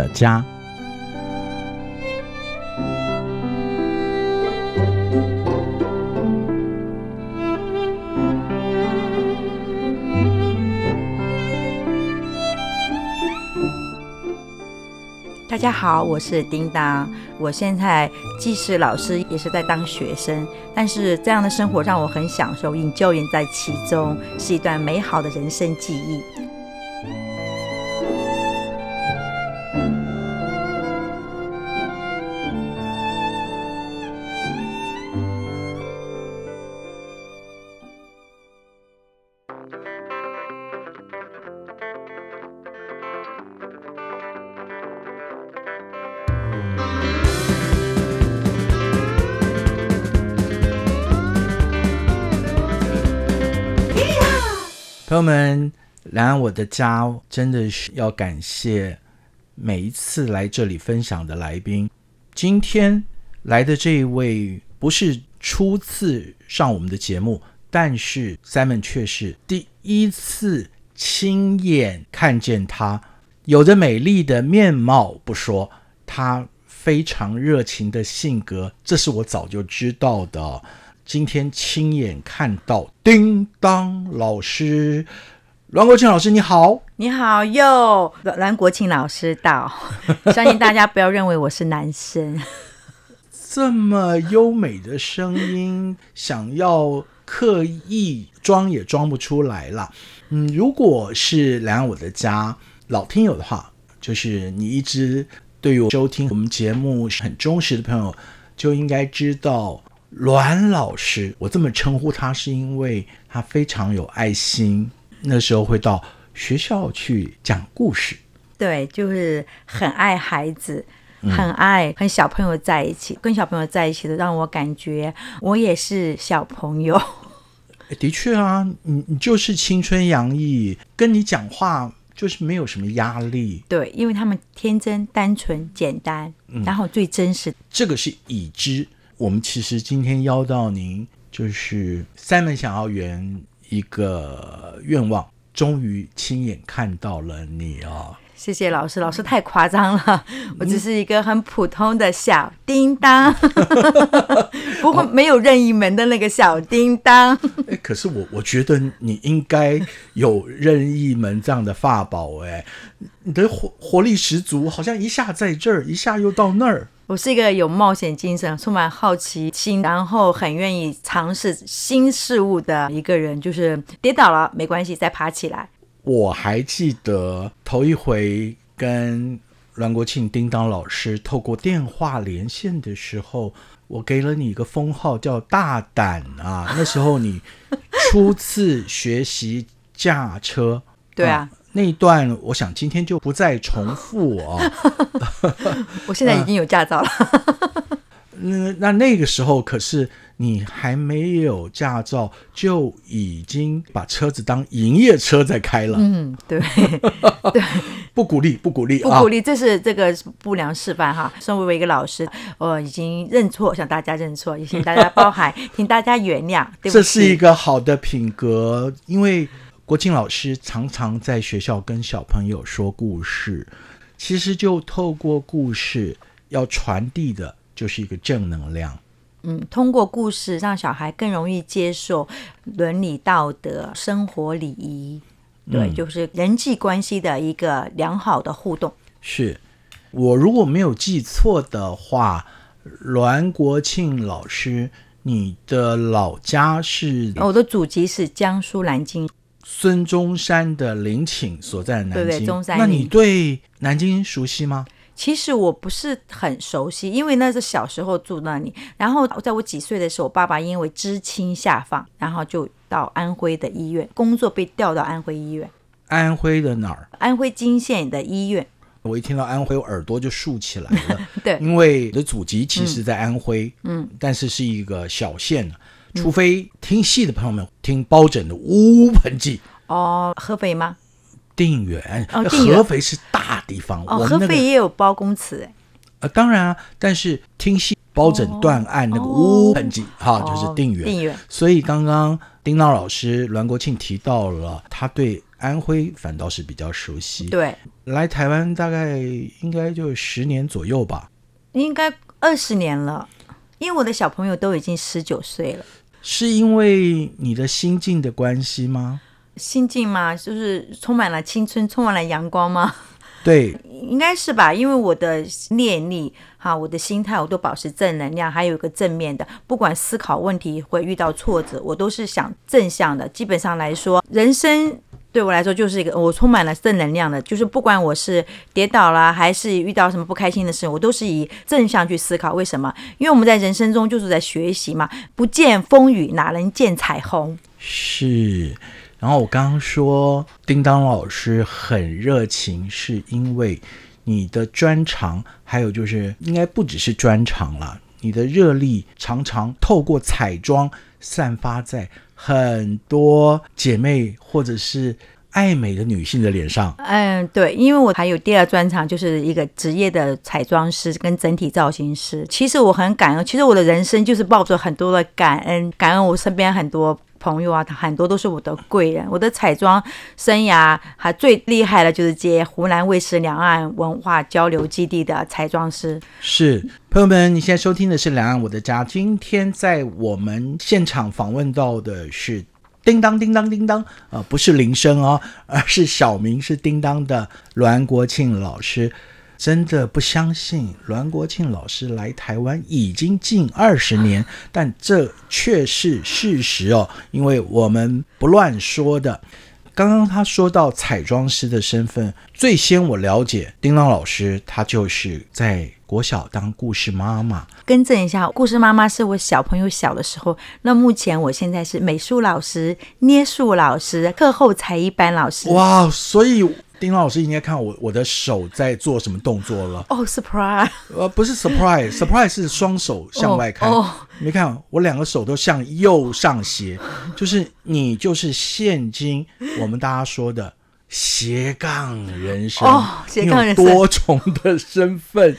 的家》。大家好，我是叮当。我现在既是老师，也是在当学生，但是这样的生活让我很享受，引教员在其中，是一段美好的人生记忆。朋友们，来我的家真的是要感谢每一次来这里分享的来宾。今天来的这一位不是初次上我们的节目，但是 Simon 却是第一次亲眼看见他。有着美丽的面貌不说，他非常热情的性格，这是我早就知道的。今天亲眼看到叮当老师，栾国庆老师，你好，你好，哟，栾国庆老师到，相信大家不要认为我是男生，这么优美的声音，想要刻意装也装不出来了。嗯，如果是来我的家老听友的话，就是你一直对于收听我们节目很忠实的朋友，就应该知道。栾老师，我这么称呼他，是因为他非常有爱心。那时候会到学校去讲故事，对，就是很爱孩子，很爱和小朋友在一起，跟小朋友在一起的，让我感觉我也是小朋友。的确啊，你你就是青春洋溢，跟你讲话就是没有什么压力。对，因为他们天真、单纯、简单，然后最真实。这个是已知。我们其实今天邀到您，就是三门想要圆一个愿望，终于亲眼看到了你啊！谢谢老师，老师太夸张了，我只是一个很普通的小叮当，不过没有任意门的那个小叮当。哎，可是我我觉得你应该有任意门这样的法宝，哎，你的活活力十足，好像一下在这儿，一下又到那儿。我是一个有冒险精神、充满好奇心，然后很愿意尝试新事物的一个人。就是跌倒了没关系，再爬起来。我还记得头一回跟栾国庆、叮当老师透过电话连线的时候，我给了你一个封号叫“大胆”啊。那时候你初次学习驾车，对啊。那一段，我想今天就不再重复啊。我现在已经有驾照了。那那那个时候，可是你还没有驾照，就已经把车子当营业车在开了。嗯，对 对，不鼓励，不鼓励，不鼓励，这是这个不良示范哈。身为一个老师，我已经认错，向大家认错，也请大家包涵，请大家原谅。这是一个好的品格，因为。国庆老师常常在学校跟小朋友说故事，其实就透过故事要传递的就是一个正能量。嗯，通过故事让小孩更容易接受伦理道德、生活礼仪，对，就是人际关系的一个良好的互动。是我如果没有记错的话，栾国庆老师，你的老家是？我的祖籍是江苏南京。孙中山的陵寝所在南京，对对，中山。那你对南京熟悉吗？其实我不是很熟悉，因为那是小时候住那里。然后在我几岁的时候，我爸爸因为知青下放，然后就到安徽的医院工作，被调到安徽医院。安徽的哪儿？安徽泾县的医院。我一听到安徽，我耳朵就竖起来了。对，因为我的祖籍其实在安徽，嗯，但是是一个小县。除非听戏的朋友们听包拯的《乌盆记》哦，合肥吗？电影院哦，合肥是大地方哦，合肥也有包公祠哎，呃，当然啊，但是听戏包拯断案那个《乌盆记》哈，就是定远。定远。所以刚刚丁当老师栾国庆提到了他对安徽反倒是比较熟悉。对，来台湾大概应该就十年左右吧。应该二十年了，因为我的小朋友都已经十九岁了。是因为你的心境的关系吗？心境嘛，就是充满了青春，充满了阳光吗？对，应该是吧，因为我的念力哈，我的心态我都保持正能量，还有一个正面的，不管思考问题会遇到挫折，我都是想正向的。基本上来说，人生对我来说就是一个我充满了正能量的，就是不管我是跌倒了，还是遇到什么不开心的事，我都是以正向去思考。为什么？因为我们在人生中就是在学习嘛，不见风雨哪能见彩虹？是。然后我刚刚说，叮当老师很热情，是因为你的专长，还有就是应该不只是专长了，你的热力常常透过彩妆散发在很多姐妹或者是爱美的女性的脸上。嗯，对，因为我还有第二专长，就是一个职业的彩妆师跟整体造型师。其实我很感恩，其实我的人生就是抱着很多的感恩，感恩我身边很多。朋友啊，他很多都是我的贵人。我的彩妆生涯还最厉害的就是接湖南卫视两岸文化交流基地的彩妆师。是朋友们，你现在收听的是《两岸我的家》。今天在我们现场访问到的是叮当叮当叮当，呃，不是铃声哦，而是小名是叮当的栾国庆老师。真的不相信栾国庆老师来台湾已经近二十年，但这却是事实哦，因为我们不乱说的。刚刚他说到彩妆师的身份，最先我了解丁当老师，他就是在国小当故事妈妈。更正一下，故事妈妈是我小朋友小的时候。那目前我现在是美术老师、捏塑老师、课后才艺班老师。哇，所以。丁老师应该看我我的手在做什么动作了？哦，surprise！呃，不是 surprise，surprise 是双手向外开。哦，没看我两个手都向右上斜，就是你就是现今我们大家说的斜杠人生。哦，斜杠人生，多重的身份，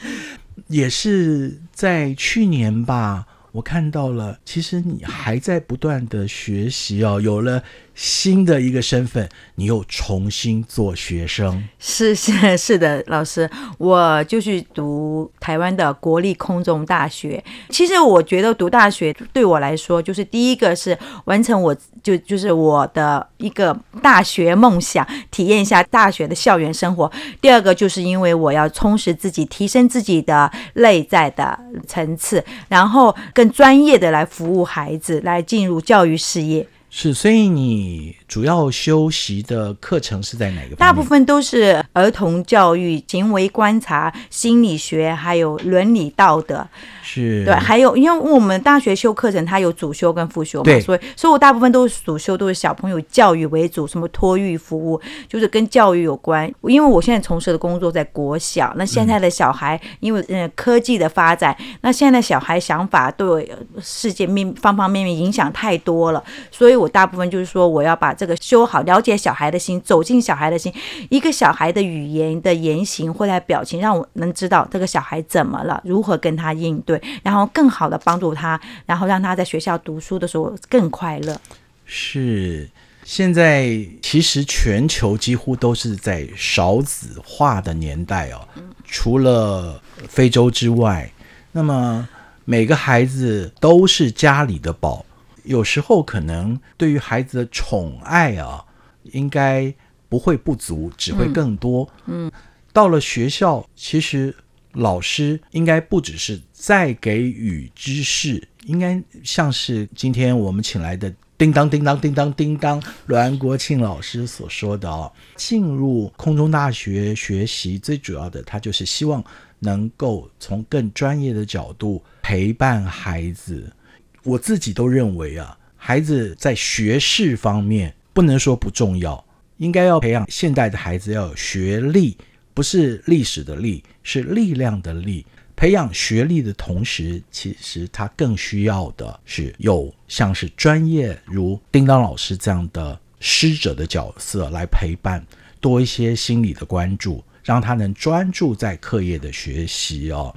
也是在去年吧，我看到了，其实你还在不断的学习哦，有了。新的一个身份，你又重新做学生，是是是的，老师，我就去读台湾的国立空中大学。其实我觉得读大学对我来说，就是第一个是完成我就就是我的一个大学梦想，体验一下大学的校园生活。第二个就是因为我要充实自己，提升自己的内在的层次，然后更专业的来服务孩子，来进入教育事业。是，所以你主要修习的课程是在哪个？大部分都是儿童教育、行为观察、心理学，还有伦理道德。是对，还有因为我们大学修课程，它有主修跟副修嘛，所以所以我大部分都是主修，都是小朋友教育为主，什么托育服务，就是跟教育有关。因为我现在从事的工作在国小，那现在的小孩因为嗯科技的发展，那现在小孩想法对世界面方方面面影响太多了，所以我大部分就是说我要把这个修好，了解小孩的心，走进小孩的心，一个小孩的语言的言行或者表情，让我能知道这个小孩怎么了，如何跟他应对。然后更好的帮助他，然后让他在学校读书的时候更快乐。是，现在其实全球几乎都是在少子化的年代哦，除了非洲之外，那么每个孩子都是家里的宝，有时候可能对于孩子的宠爱啊，应该不会不足，只会更多。嗯，到了学校，其实。老师应该不只是在给予知识，应该像是今天我们请来的叮当叮当叮当叮当栾国庆老师所说的哦，进入空中大学学习最主要的，他就是希望能够从更专业的角度陪伴孩子。我自己都认为啊，孩子在学识方面不能说不重要，应该要培养现代的孩子要有学历。不是历史的历，是力量的力。培养学历的同时，其实他更需要的是有像是专业如叮当老师这样的师者的角色来陪伴，多一些心理的关注，让他能专注在课业的学习哦。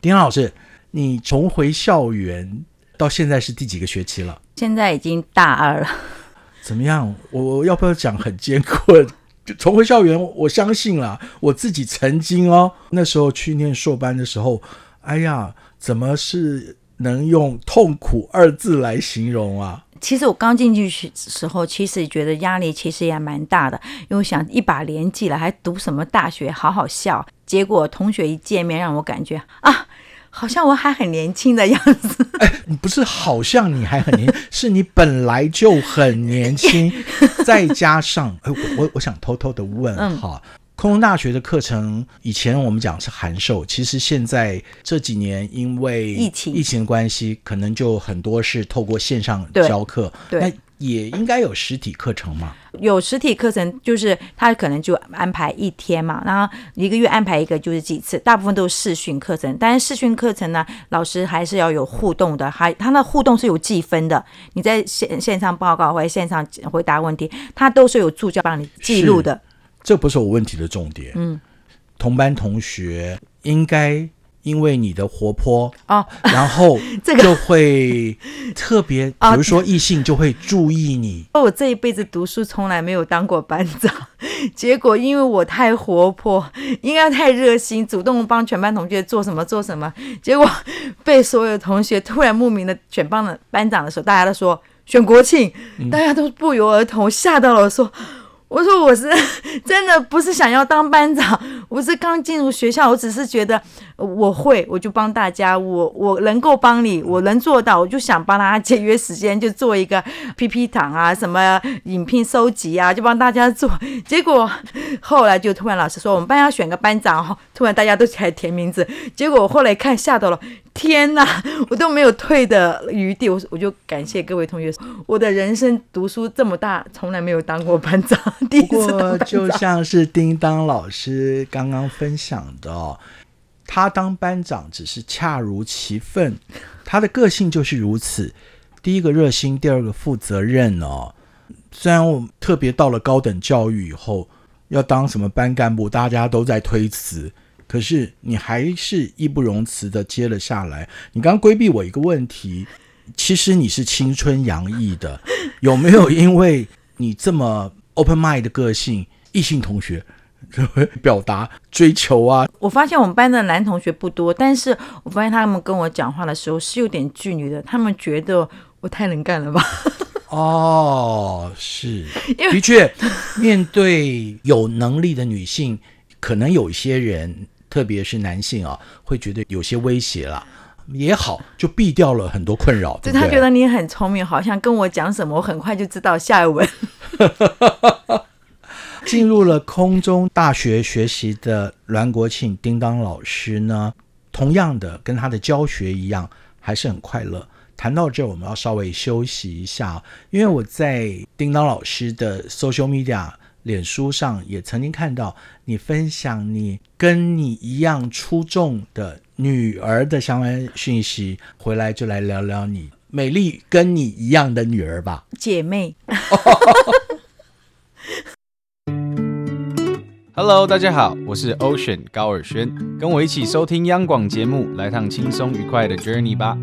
叮当老师，你重回校园到现在是第几个学期了？现在已经大二了。怎么样？我我要不要讲很艰困？重回校园，我相信了，我自己曾经哦，那时候去念硕班的时候，哎呀，怎么是能用痛苦二字来形容啊？其实我刚进去时候，其实觉得压力其实也蛮大的，因为想一把年纪了，还读什么大学，好好笑。结果同学一见面，让我感觉啊。好像我还很年轻的样子。哎，不是，好像你还很年，是你本来就很年轻，再加上，哎，我我我想偷偷的问哈，空中大学的课程以前我们讲是函授，其实现在这几年因为疫情疫情关系，可能就很多是透过线上教课。对。也应该有实体课程嘛？有实体课程，就是他可能就安排一天嘛，然后一个月安排一个就是几次，大部分都是视讯课程。但是视讯课程呢，老师还是要有互动的，还他那互动是有计分的。你在线线上报告或者线上回答问题，他都是有助教帮你记录的。这不是我问题的重点。嗯，同班同学应该。因为你的活泼啊，然后 就会特别，比如说异性就会注意你。我这一辈子读书从来没有当过班长，结果因为我太活泼，应该太热心，主动帮全班同学做什么做什么，结果被所有同学突然慕名的选帮了班长的时候，大家都说选国庆，大家都不约而同吓到了，说。我说我是 真的不是想要当班长，我是刚进入学校，我只是觉得我会，我就帮大家，我我能够帮你，我能做到，我就想帮大家节约时间，就做一个 P P 档啊，什么影片收集啊，就帮大家做。结果后来就突然老师说我们班要选个班长，突然大家都起来填名字，结果我后来看吓到了。天哪，我都没有退的余地，我我就感谢各位同学。我的人生读书这么大，从来没有当过班长，第一次当就像是叮当老师刚刚分享的，他当班长只是恰如其分，他的个性就是如此。第一个热心，第二个负责任哦。虽然我特别到了高等教育以后，要当什么班干部，大家都在推辞。可是你还是义不容辞的接了下来。你刚刚规避我一个问题，其实你是青春洋溢的，有没有因为你这么 open mind 的个性，异性同学会表达追求啊？我发现我们班的男同学不多，但是我发现他们跟我讲话的时候是有点距离的，他们觉得我太能干了吧？哦，是，的确，面对有能力的女性，可能有一些人。特别是男性啊，会觉得有些威胁了，也好，就避掉了很多困扰。就他觉得你很聪明，好像跟我讲什么，我很快就知道下一文。进入了空中大学学习的栾国庆叮当老师呢，同样的跟他的教学一样，还是很快乐。谈到这，我们要稍微休息一下，因为我在叮当老师的 social media。脸书上也曾经看到你分享你跟你一样出众的女儿的相关讯息，回来就来聊聊你美丽跟你一样的女儿吧，姐妹。Hello，大家好，我是 Ocean 高尔轩，跟我一起收听央广节目，来趟轻松愉快的 Journey 吧。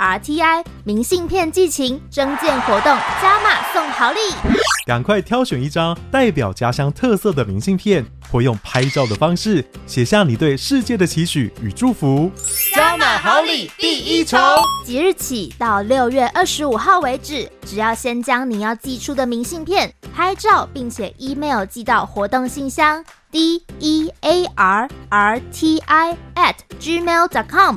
RTI 明信片寄情征件活动加码送好礼，赶快挑选一张代表家乡特色的明信片，或用拍照的方式写下你对世界的期许与祝福。加码好礼第一重，即日起到六月二十五号为止，只要先将你要寄出的明信片拍照，并且 email 寄到活动信箱 d e a r r t i at gmail dot com。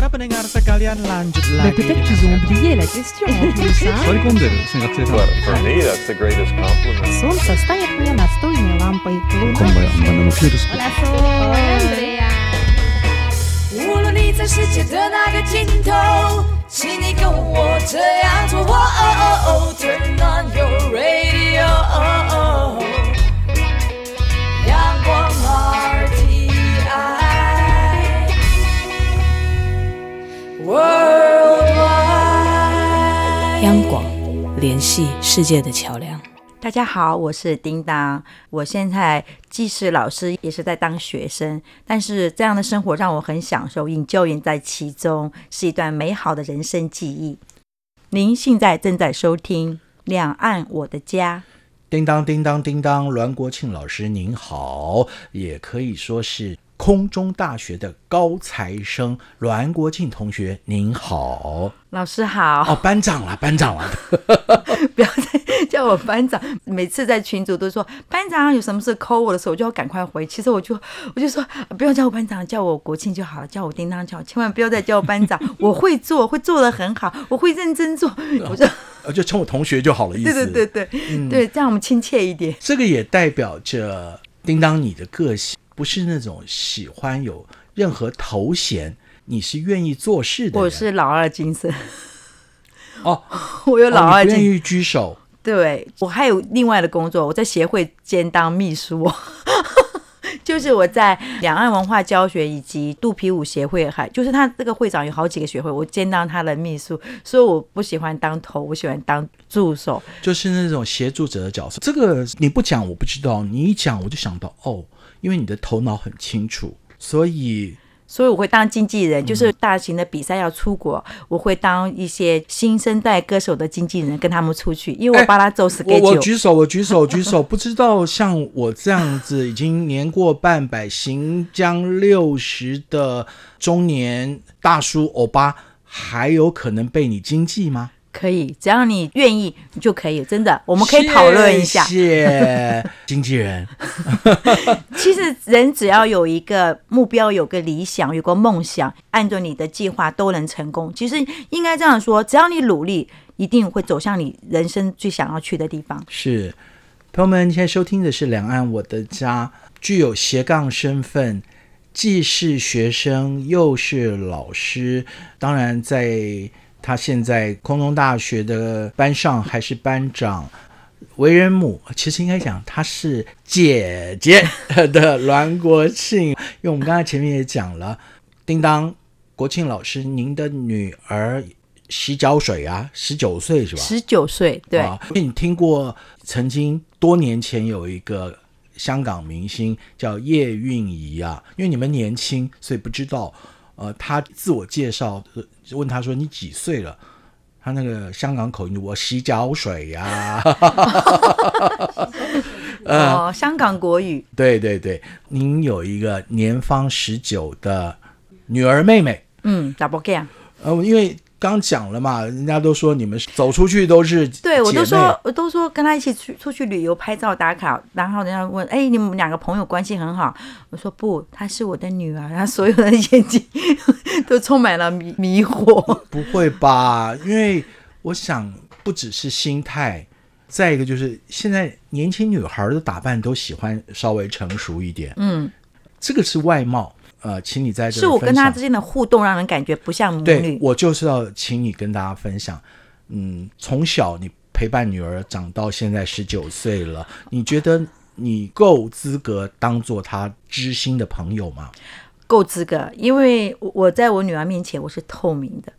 Para pendengar sekalian lanjut lagi. Peut-être qu'ils ont oublié la question en plus. Well, for me, that's the greatest compliment. Солнце стоит мне настольной лампой. Hola, Hola, Andrea. 无论你在世界的哪个尽头。 请你跟我这样做。Turn on your radio， 央广联系世界的桥梁。大家好，我是叮当，我现在既是老师，也是在当学生，但是这样的生活让我很享受，引咎人在其中，是一段美好的人生记忆。您现在正在收听《两岸我的家》。叮当叮当叮当，栾国庆老师您好，也可以说是空中大学的高材生栾国庆同学您好，老师好。哦，班长了，班长了，不要再叫我班长。每次在群组都说班长有什么事 call 我的时候，我就要赶快回。其实我就我就说不要叫我班长，叫我国庆就好了，叫我叮当就好，千万不要再叫我班长。我会做，会做的很好，我会认真做。我就 就称我同学就好了，意思。对对对对，嗯，对，这样我们亲切一点。这个也代表着叮当你的个性，不是那种喜欢有任何头衔，你是愿意做事的。我是老二精神。哦，我有老二，愿意居手。对我还有另外的工作，我在协会兼当秘书，就是我在两岸文化教学以及肚皮舞协会，还就是他这个会长有好几个学会，我兼当他的秘书，所以我不喜欢当头，我喜欢当助手，就是那种协助者的角色。这个你不讲我不知道，你一讲我就想到哦，因为你的头脑很清楚，所以。所以我会当经纪人，就是大型的比赛要出国，我会当一些新生代歌手的经纪人，跟他们出去，因为我帮他走死。我我举手，我举手，举手。不知道像我这样子已经年过半百、行将六十的中年大叔欧巴，还有可能被你经纪吗？可以，只要你愿意就可以。真的，我们可以讨论一下。谢 经纪人。其实人只要有一个目标，有个理想，有个梦想，按照你的计划都能成功。其实应该这样说，只要你努力，一定会走向你人生最想要去的地方。是，朋友们，现在收听的是《两岸我的家》，具有斜杠身份，既是学生又是老师，当然在。他现在空中大学的班上还是班长，为人母，其实应该讲他是姐姐的栾国庆，因为我们刚才前面也讲了，叮当国庆老师，您的女儿洗脚水啊，十九岁是吧？十九岁，对。因为你听过曾经多年前有一个香港明星叫叶蕴仪啊，因为你们年轻，所以不知道。呃，他自我介绍，问他说：“你几岁了？”他那个香港口音，我洗脚水呀。哦，香港国语。对对对，您有一个年方十九的女儿妹妹。嗯，double g a m 呃，因为。刚讲了嘛，人家都说你们走出去都是对我都说我都说跟他一起去出去旅游拍照打卡，然后人家问哎你们两个朋友关系很好，我说不，她是我的女儿，她所有的眼睛都充满了迷迷惑。不会吧？因为我想不只是心态，再一个就是现在年轻女孩的打扮都喜欢稍微成熟一点，嗯，这个是外貌。呃，请你在这是我跟他之间的互动，让人感觉不像母女。我就是要请你跟大家分享，嗯，从小你陪伴女儿长到现在十九岁了，你觉得你够资格当做她知心的朋友吗？够资格，因为我在我女儿面前我是透明的。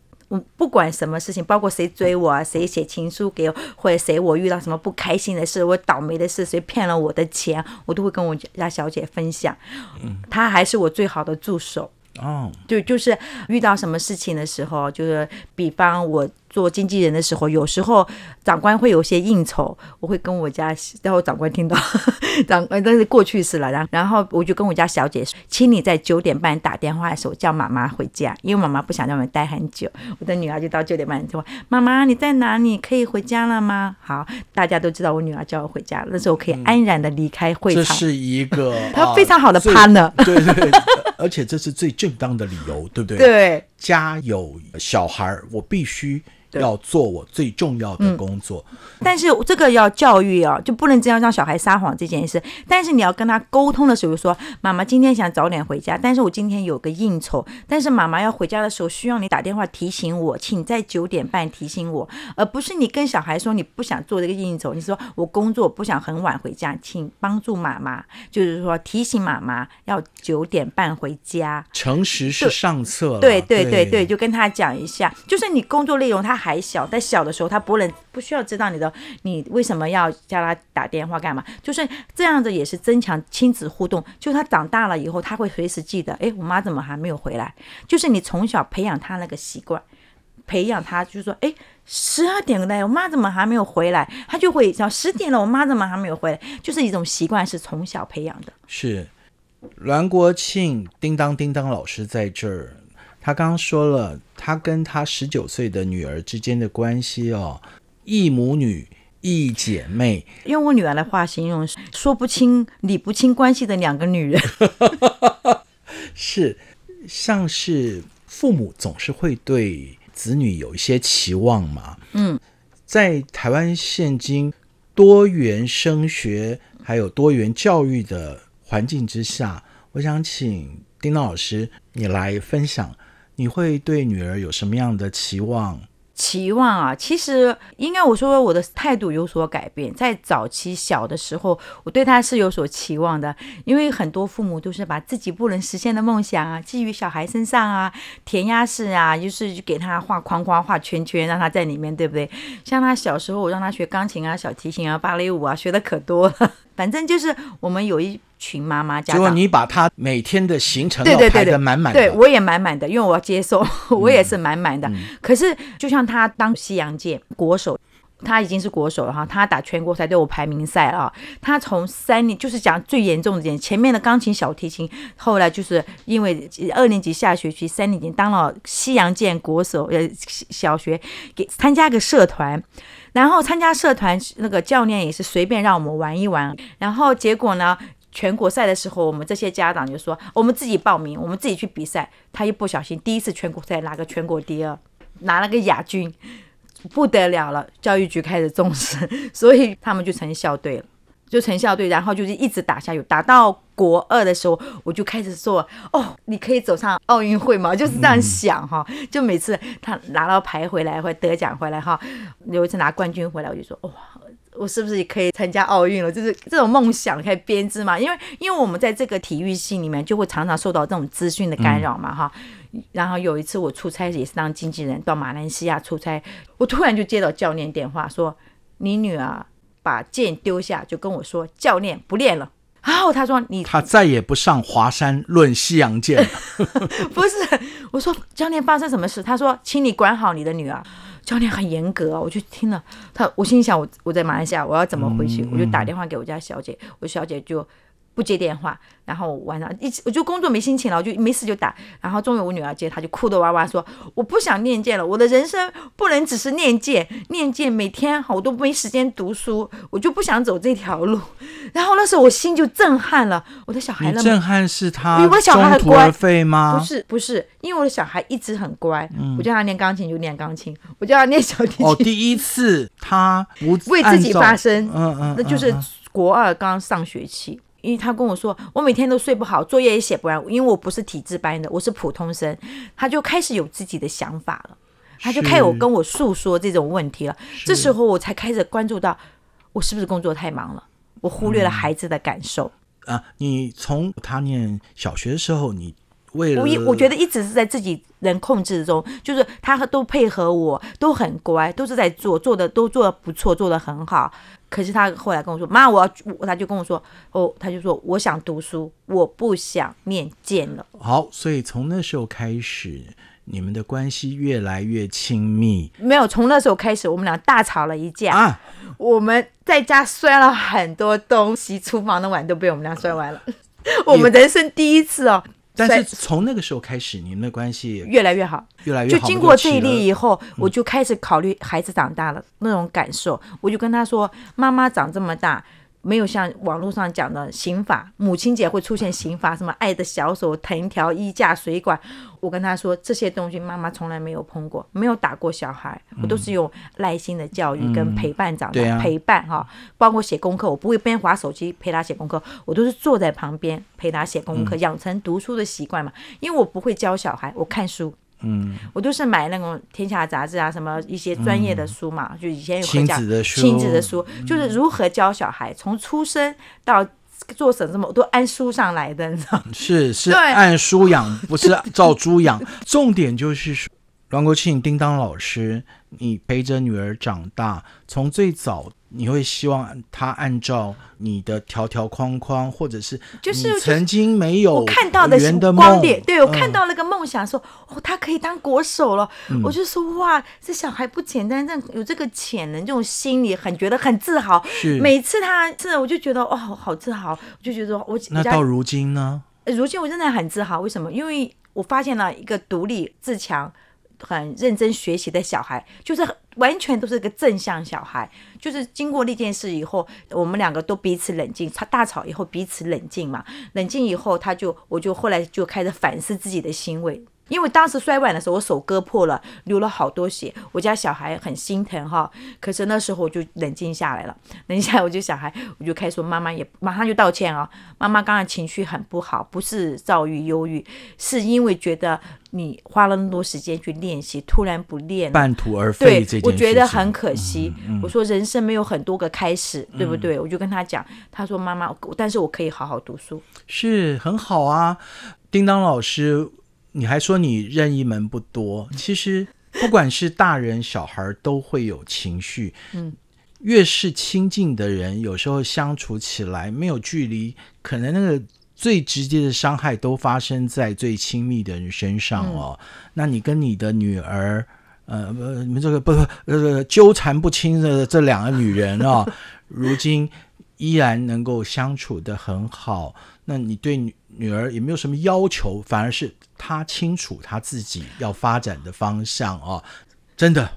不管什么事情，包括谁追我啊，谁写情书给我，或者谁我遇到什么不开心的事，我倒霉的事，谁骗了我的钱，我都会跟我家小姐分享。嗯，她还是我最好的助手。哦，就就是遇到什么事情的时候，就是比方我。做经纪人的时候，有时候长官会有些应酬，我会跟我家，然后长官听到，长官但是过去式了，然后然后我就跟我家小姐说，请你在九点半打电话的时候叫妈妈回家，因为妈妈不想在外面待很久。我的女儿就到九点半就说：“妈妈你在哪里？可以回家了吗？”好，大家都知道我女儿叫我回家，那时候可以安然的离开会场。这是一个他非常好的 partner，对对，而且这是最正当的理由，对不对？对，家有小孩，我必须。要做我最重要的工作。但是这个要教育啊，就不能这样让小孩撒谎这件事。但是你要跟他沟通的时候说：“妈妈今天想早点回家，但是我今天有个应酬。但是妈妈要回家的时候需要你打电话提醒我，请在九点半提醒我，而不是你跟小孩说你不想做这个应酬。你说我工作不想很晚回家，请帮助妈妈，就是说提醒妈妈要九点半回家。诚实是上策。对对对对，就跟他讲一下，就是你工作内容他还小，在小的时候他不能不需要知道你的，你为什么要叫他打电话干嘛？就是这样子也是增强亲子互动。就他长大了以后，他会随时记得，哎，我妈怎么还没有回来？就是你从小培养他那个习惯，培养他就是说，哎，十二点了，我妈怎么还没有回来？他就会想十点了，我妈怎么还没有回来？就是一种习惯，是从小培养的。是栾国庆叮当叮当老师在这儿。他刚刚说了，他跟他十九岁的女儿之间的关系哦，一母女、一姐妹。用我女儿的话形容，说不清、理不清关系的两个女人。是，像是父母总是会对子女有一些期望嘛。嗯，在台湾现今多元升学还有多元教育的环境之下，我想请丁当老师你来分享。你会对女儿有什么样的期望？期望啊，其实应该我说我的态度有所改变。在早期小的时候，我对她是有所期望的，因为很多父母都是把自己不能实现的梦想啊，寄于小孩身上啊，填鸭式啊，就是给他画框框、画圈圈，让他在里面，对不对？像他小时候，我让他学钢琴啊、小提琴啊、芭蕾舞啊，学的可多了。反正就是我们有一。群妈妈家长，结果你把他每天的行程要排得满满的，对我也满满的，因为我要接受，我也是满满的。可是就像他当西洋剑国手，他已经是国手了哈，他打全国赛都有排名赛啊。他从三年就是讲最严重的点，前面的钢琴、小提琴，后来就是因为二年级下学期三年级当了西洋剑国手，呃，小学给参加个社团。然后参加社团，那个教练也是随便让我们玩一玩，然后结果呢？全国赛的时候，我们这些家长就说：“我们自己报名，我们自己去比赛。”他一不小心，第一次全国赛拿个全国第二，拿了个亚军，不得了了。教育局开始重视，所以他们就成校队了，就成校队，然后就是一直打下去，打到国二的时候，我就开始说：“哦，你可以走上奥运会吗？”就是这样想哈。就每次他拿到牌回来或者得奖回来哈，有一次拿冠军回来，我就说：“哇。”我是不是也可以参加奥运了？就是这种梦想可以编织嘛？因为因为我们在这个体育系里面，就会常常受到这种资讯的干扰嘛，哈。然后有一次我出差也是当经纪人到马来西亚出差，我突然就接到教练电话说：“你女儿把剑丢下，就跟我说教练不练了。”然后他说：“你他再也不上华山论西洋剑。”不是，我说教练发生什么事？他说：“请你管好你的女儿。”教练很严格，我就听了他，我心想我我在马来西亚我要怎么回去？我就打电话给我家小姐，我小姐就不接电话，然后晚上一我就工作没心情了，我就没事就打，然后终于我女儿接，她就哭的哇哇说我不想念剑了，我的人生不能只是念剑，念剑每天我都没时间读书，我就不想走这条路。然后那时候我心就震撼了，我的小孩那么震撼是他因为我的小孩很乖吗？不是不是，因为我的小孩一直很乖，我叫他练钢琴就练钢琴，我叫他练小提琴。哦，第一次他不为自己发声，嗯嗯，那就是国二刚上学期，因为他跟我说我每天都睡不好，作业也写不完，因为我不是体制班的，我是普通生，他就开始有自己的想法了，他就开始跟我诉说这种问题了。这时候我才开始关注到我是不是工作太忙了。我忽略了孩子的感受啊！你从他念小学的时候，你为了我一我觉得一直是在自己能控制中，就是他都配合我，都很乖，都是在做，做的都做的不错，做的很好。可是他后来跟我说：“妈，我要……”他就跟我说：“哦，他就说我想读书，我不想念剑了。”好，所以从那时候开始。你们的关系越来越亲密，没有从那时候开始，我们俩大吵了一架啊！我们在家摔了很多东西，厨房的碗都被我们俩摔完了。我们人生第一次哦！但是从那个时候开始，你们的关系越来越好，越来越好。就经过这一例以后，我就开始考虑孩子长大了那种感受。我就跟他说：“妈妈长这么大，没有像网络上讲的刑法，母亲节会出现刑法，什么爱的小手、藤条、衣架、水管。我跟他说这些东西，妈妈从来没有碰过，没有打过小孩，我都是用耐心的教育跟陪伴长大，陪伴哈，包括写功课，我不会边划手机陪他写功课，我都是坐在旁边陪他写功课，养成读书的习惯嘛。因为我不会教小孩，我看书。嗯，我都是买那种《天下》杂志啊，什么一些专业的书嘛，就以前有亲子的书，亲子的书就是如何教小孩，从出生到做什么，都按书上来的，你知道是是按书养，不是照猪养。重点就是说，阮国庆、叮当老师，你陪着女儿长大，从最早。你会希望她按照你的条条框框，或者是就是曾经没有看到的光点，对我看到了个梦想，说哦，他可以当国手了，我就说哇，这小孩不简单，但有这个潜能，这种心理很觉得很自豪。每次他这，我就觉得哇，好自豪，我就觉得我那到如今呢？如今我真的很自豪，为什么？因为我发现了一个独立自强。很认真学习的小孩，就是完全都是个正向小孩。就是经过那件事以后，我们两个都彼此冷静，他大吵以后彼此冷静嘛。冷静以后，他就我就后来就开始反思自己的行为。因为当时摔碗的时候，我手割破了，流了好多血，我家小孩很心疼哈。可是那时候我就冷静下来了，冷静下来我就小孩，我就开始说妈妈也马上就道歉啊。妈妈刚才情绪很不好，不是躁郁忧郁，是因为觉得你花了那么多时间去练习，突然不练，半途而废。对，我觉得很可惜。我说人生没有很多个开始，对不对？我就跟他讲，他说妈妈，但是我可以好好读书，是很好啊。叮当老师。你还说你任意门不多，其实不管是大人小孩都会有情绪。嗯，越是亲近的人，有时候相处起来没有距离，可能那个最直接的伤害都发生在最亲密的人身上哦。那你跟你的女儿，呃，你们这个不呃纠缠不清的这两个女人啊，如今依然能够相处的很好。那你对女女儿也没有什么要求，反而是她清楚她自己要发展的方向哦。真的，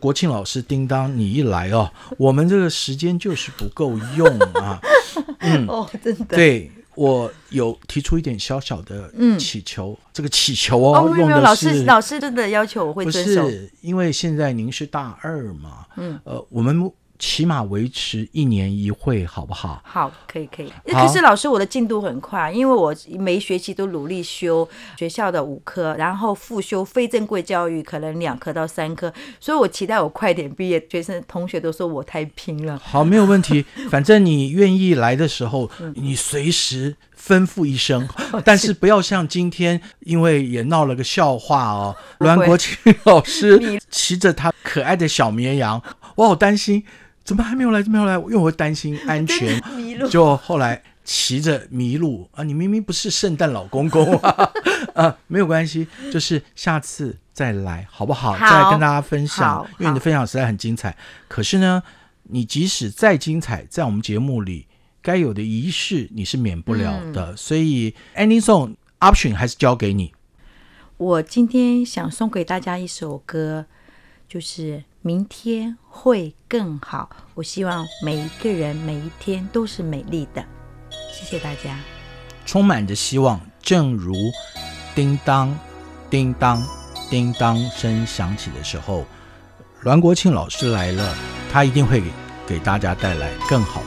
国庆老师叮当，你一来哦，我们这个时间就是不够用啊。嗯，哦，真的。对我有提出一点小小的祈求，这个祈求哦，用的是老师老师真的要求我会遵守，不是因为现在您是大二嘛？嗯，呃，我们。起码维持一年一会，好不好？好，可以，可以。可是老师，我的进度很快，因为我每学期都努力修学校的五科，然后复修非正规教育，可能两科到三科，所以我期待我快点毕业。学生同学都说我太拼了。好，没有问题。反正你愿意来的时候，你随时吩咐一声。但是不要像今天，因为也闹了个笑话哦。栾国庆老师骑着他可爱的小绵羊，我好担心。怎么还没有来？怎么没有来？因为我会担心 安全，迷路就后来骑着迷路啊！你明明不是圣诞老公公啊！啊，没有关系，就是下次再来好不好？再跟大家分享，因为你的分享实在很精彩。可是呢，你即使再精彩，在我们节目里该有的仪式你是免不了的。所以，Any song option 还是交给你。我今天想送给大家一首歌，就是。明天会更好。我希望每一个人每一天都是美丽的。谢谢大家。充满着希望，正如叮当、叮当、叮当声响起的时候，栾国庆老师来了，他一定会给给大家带来更好的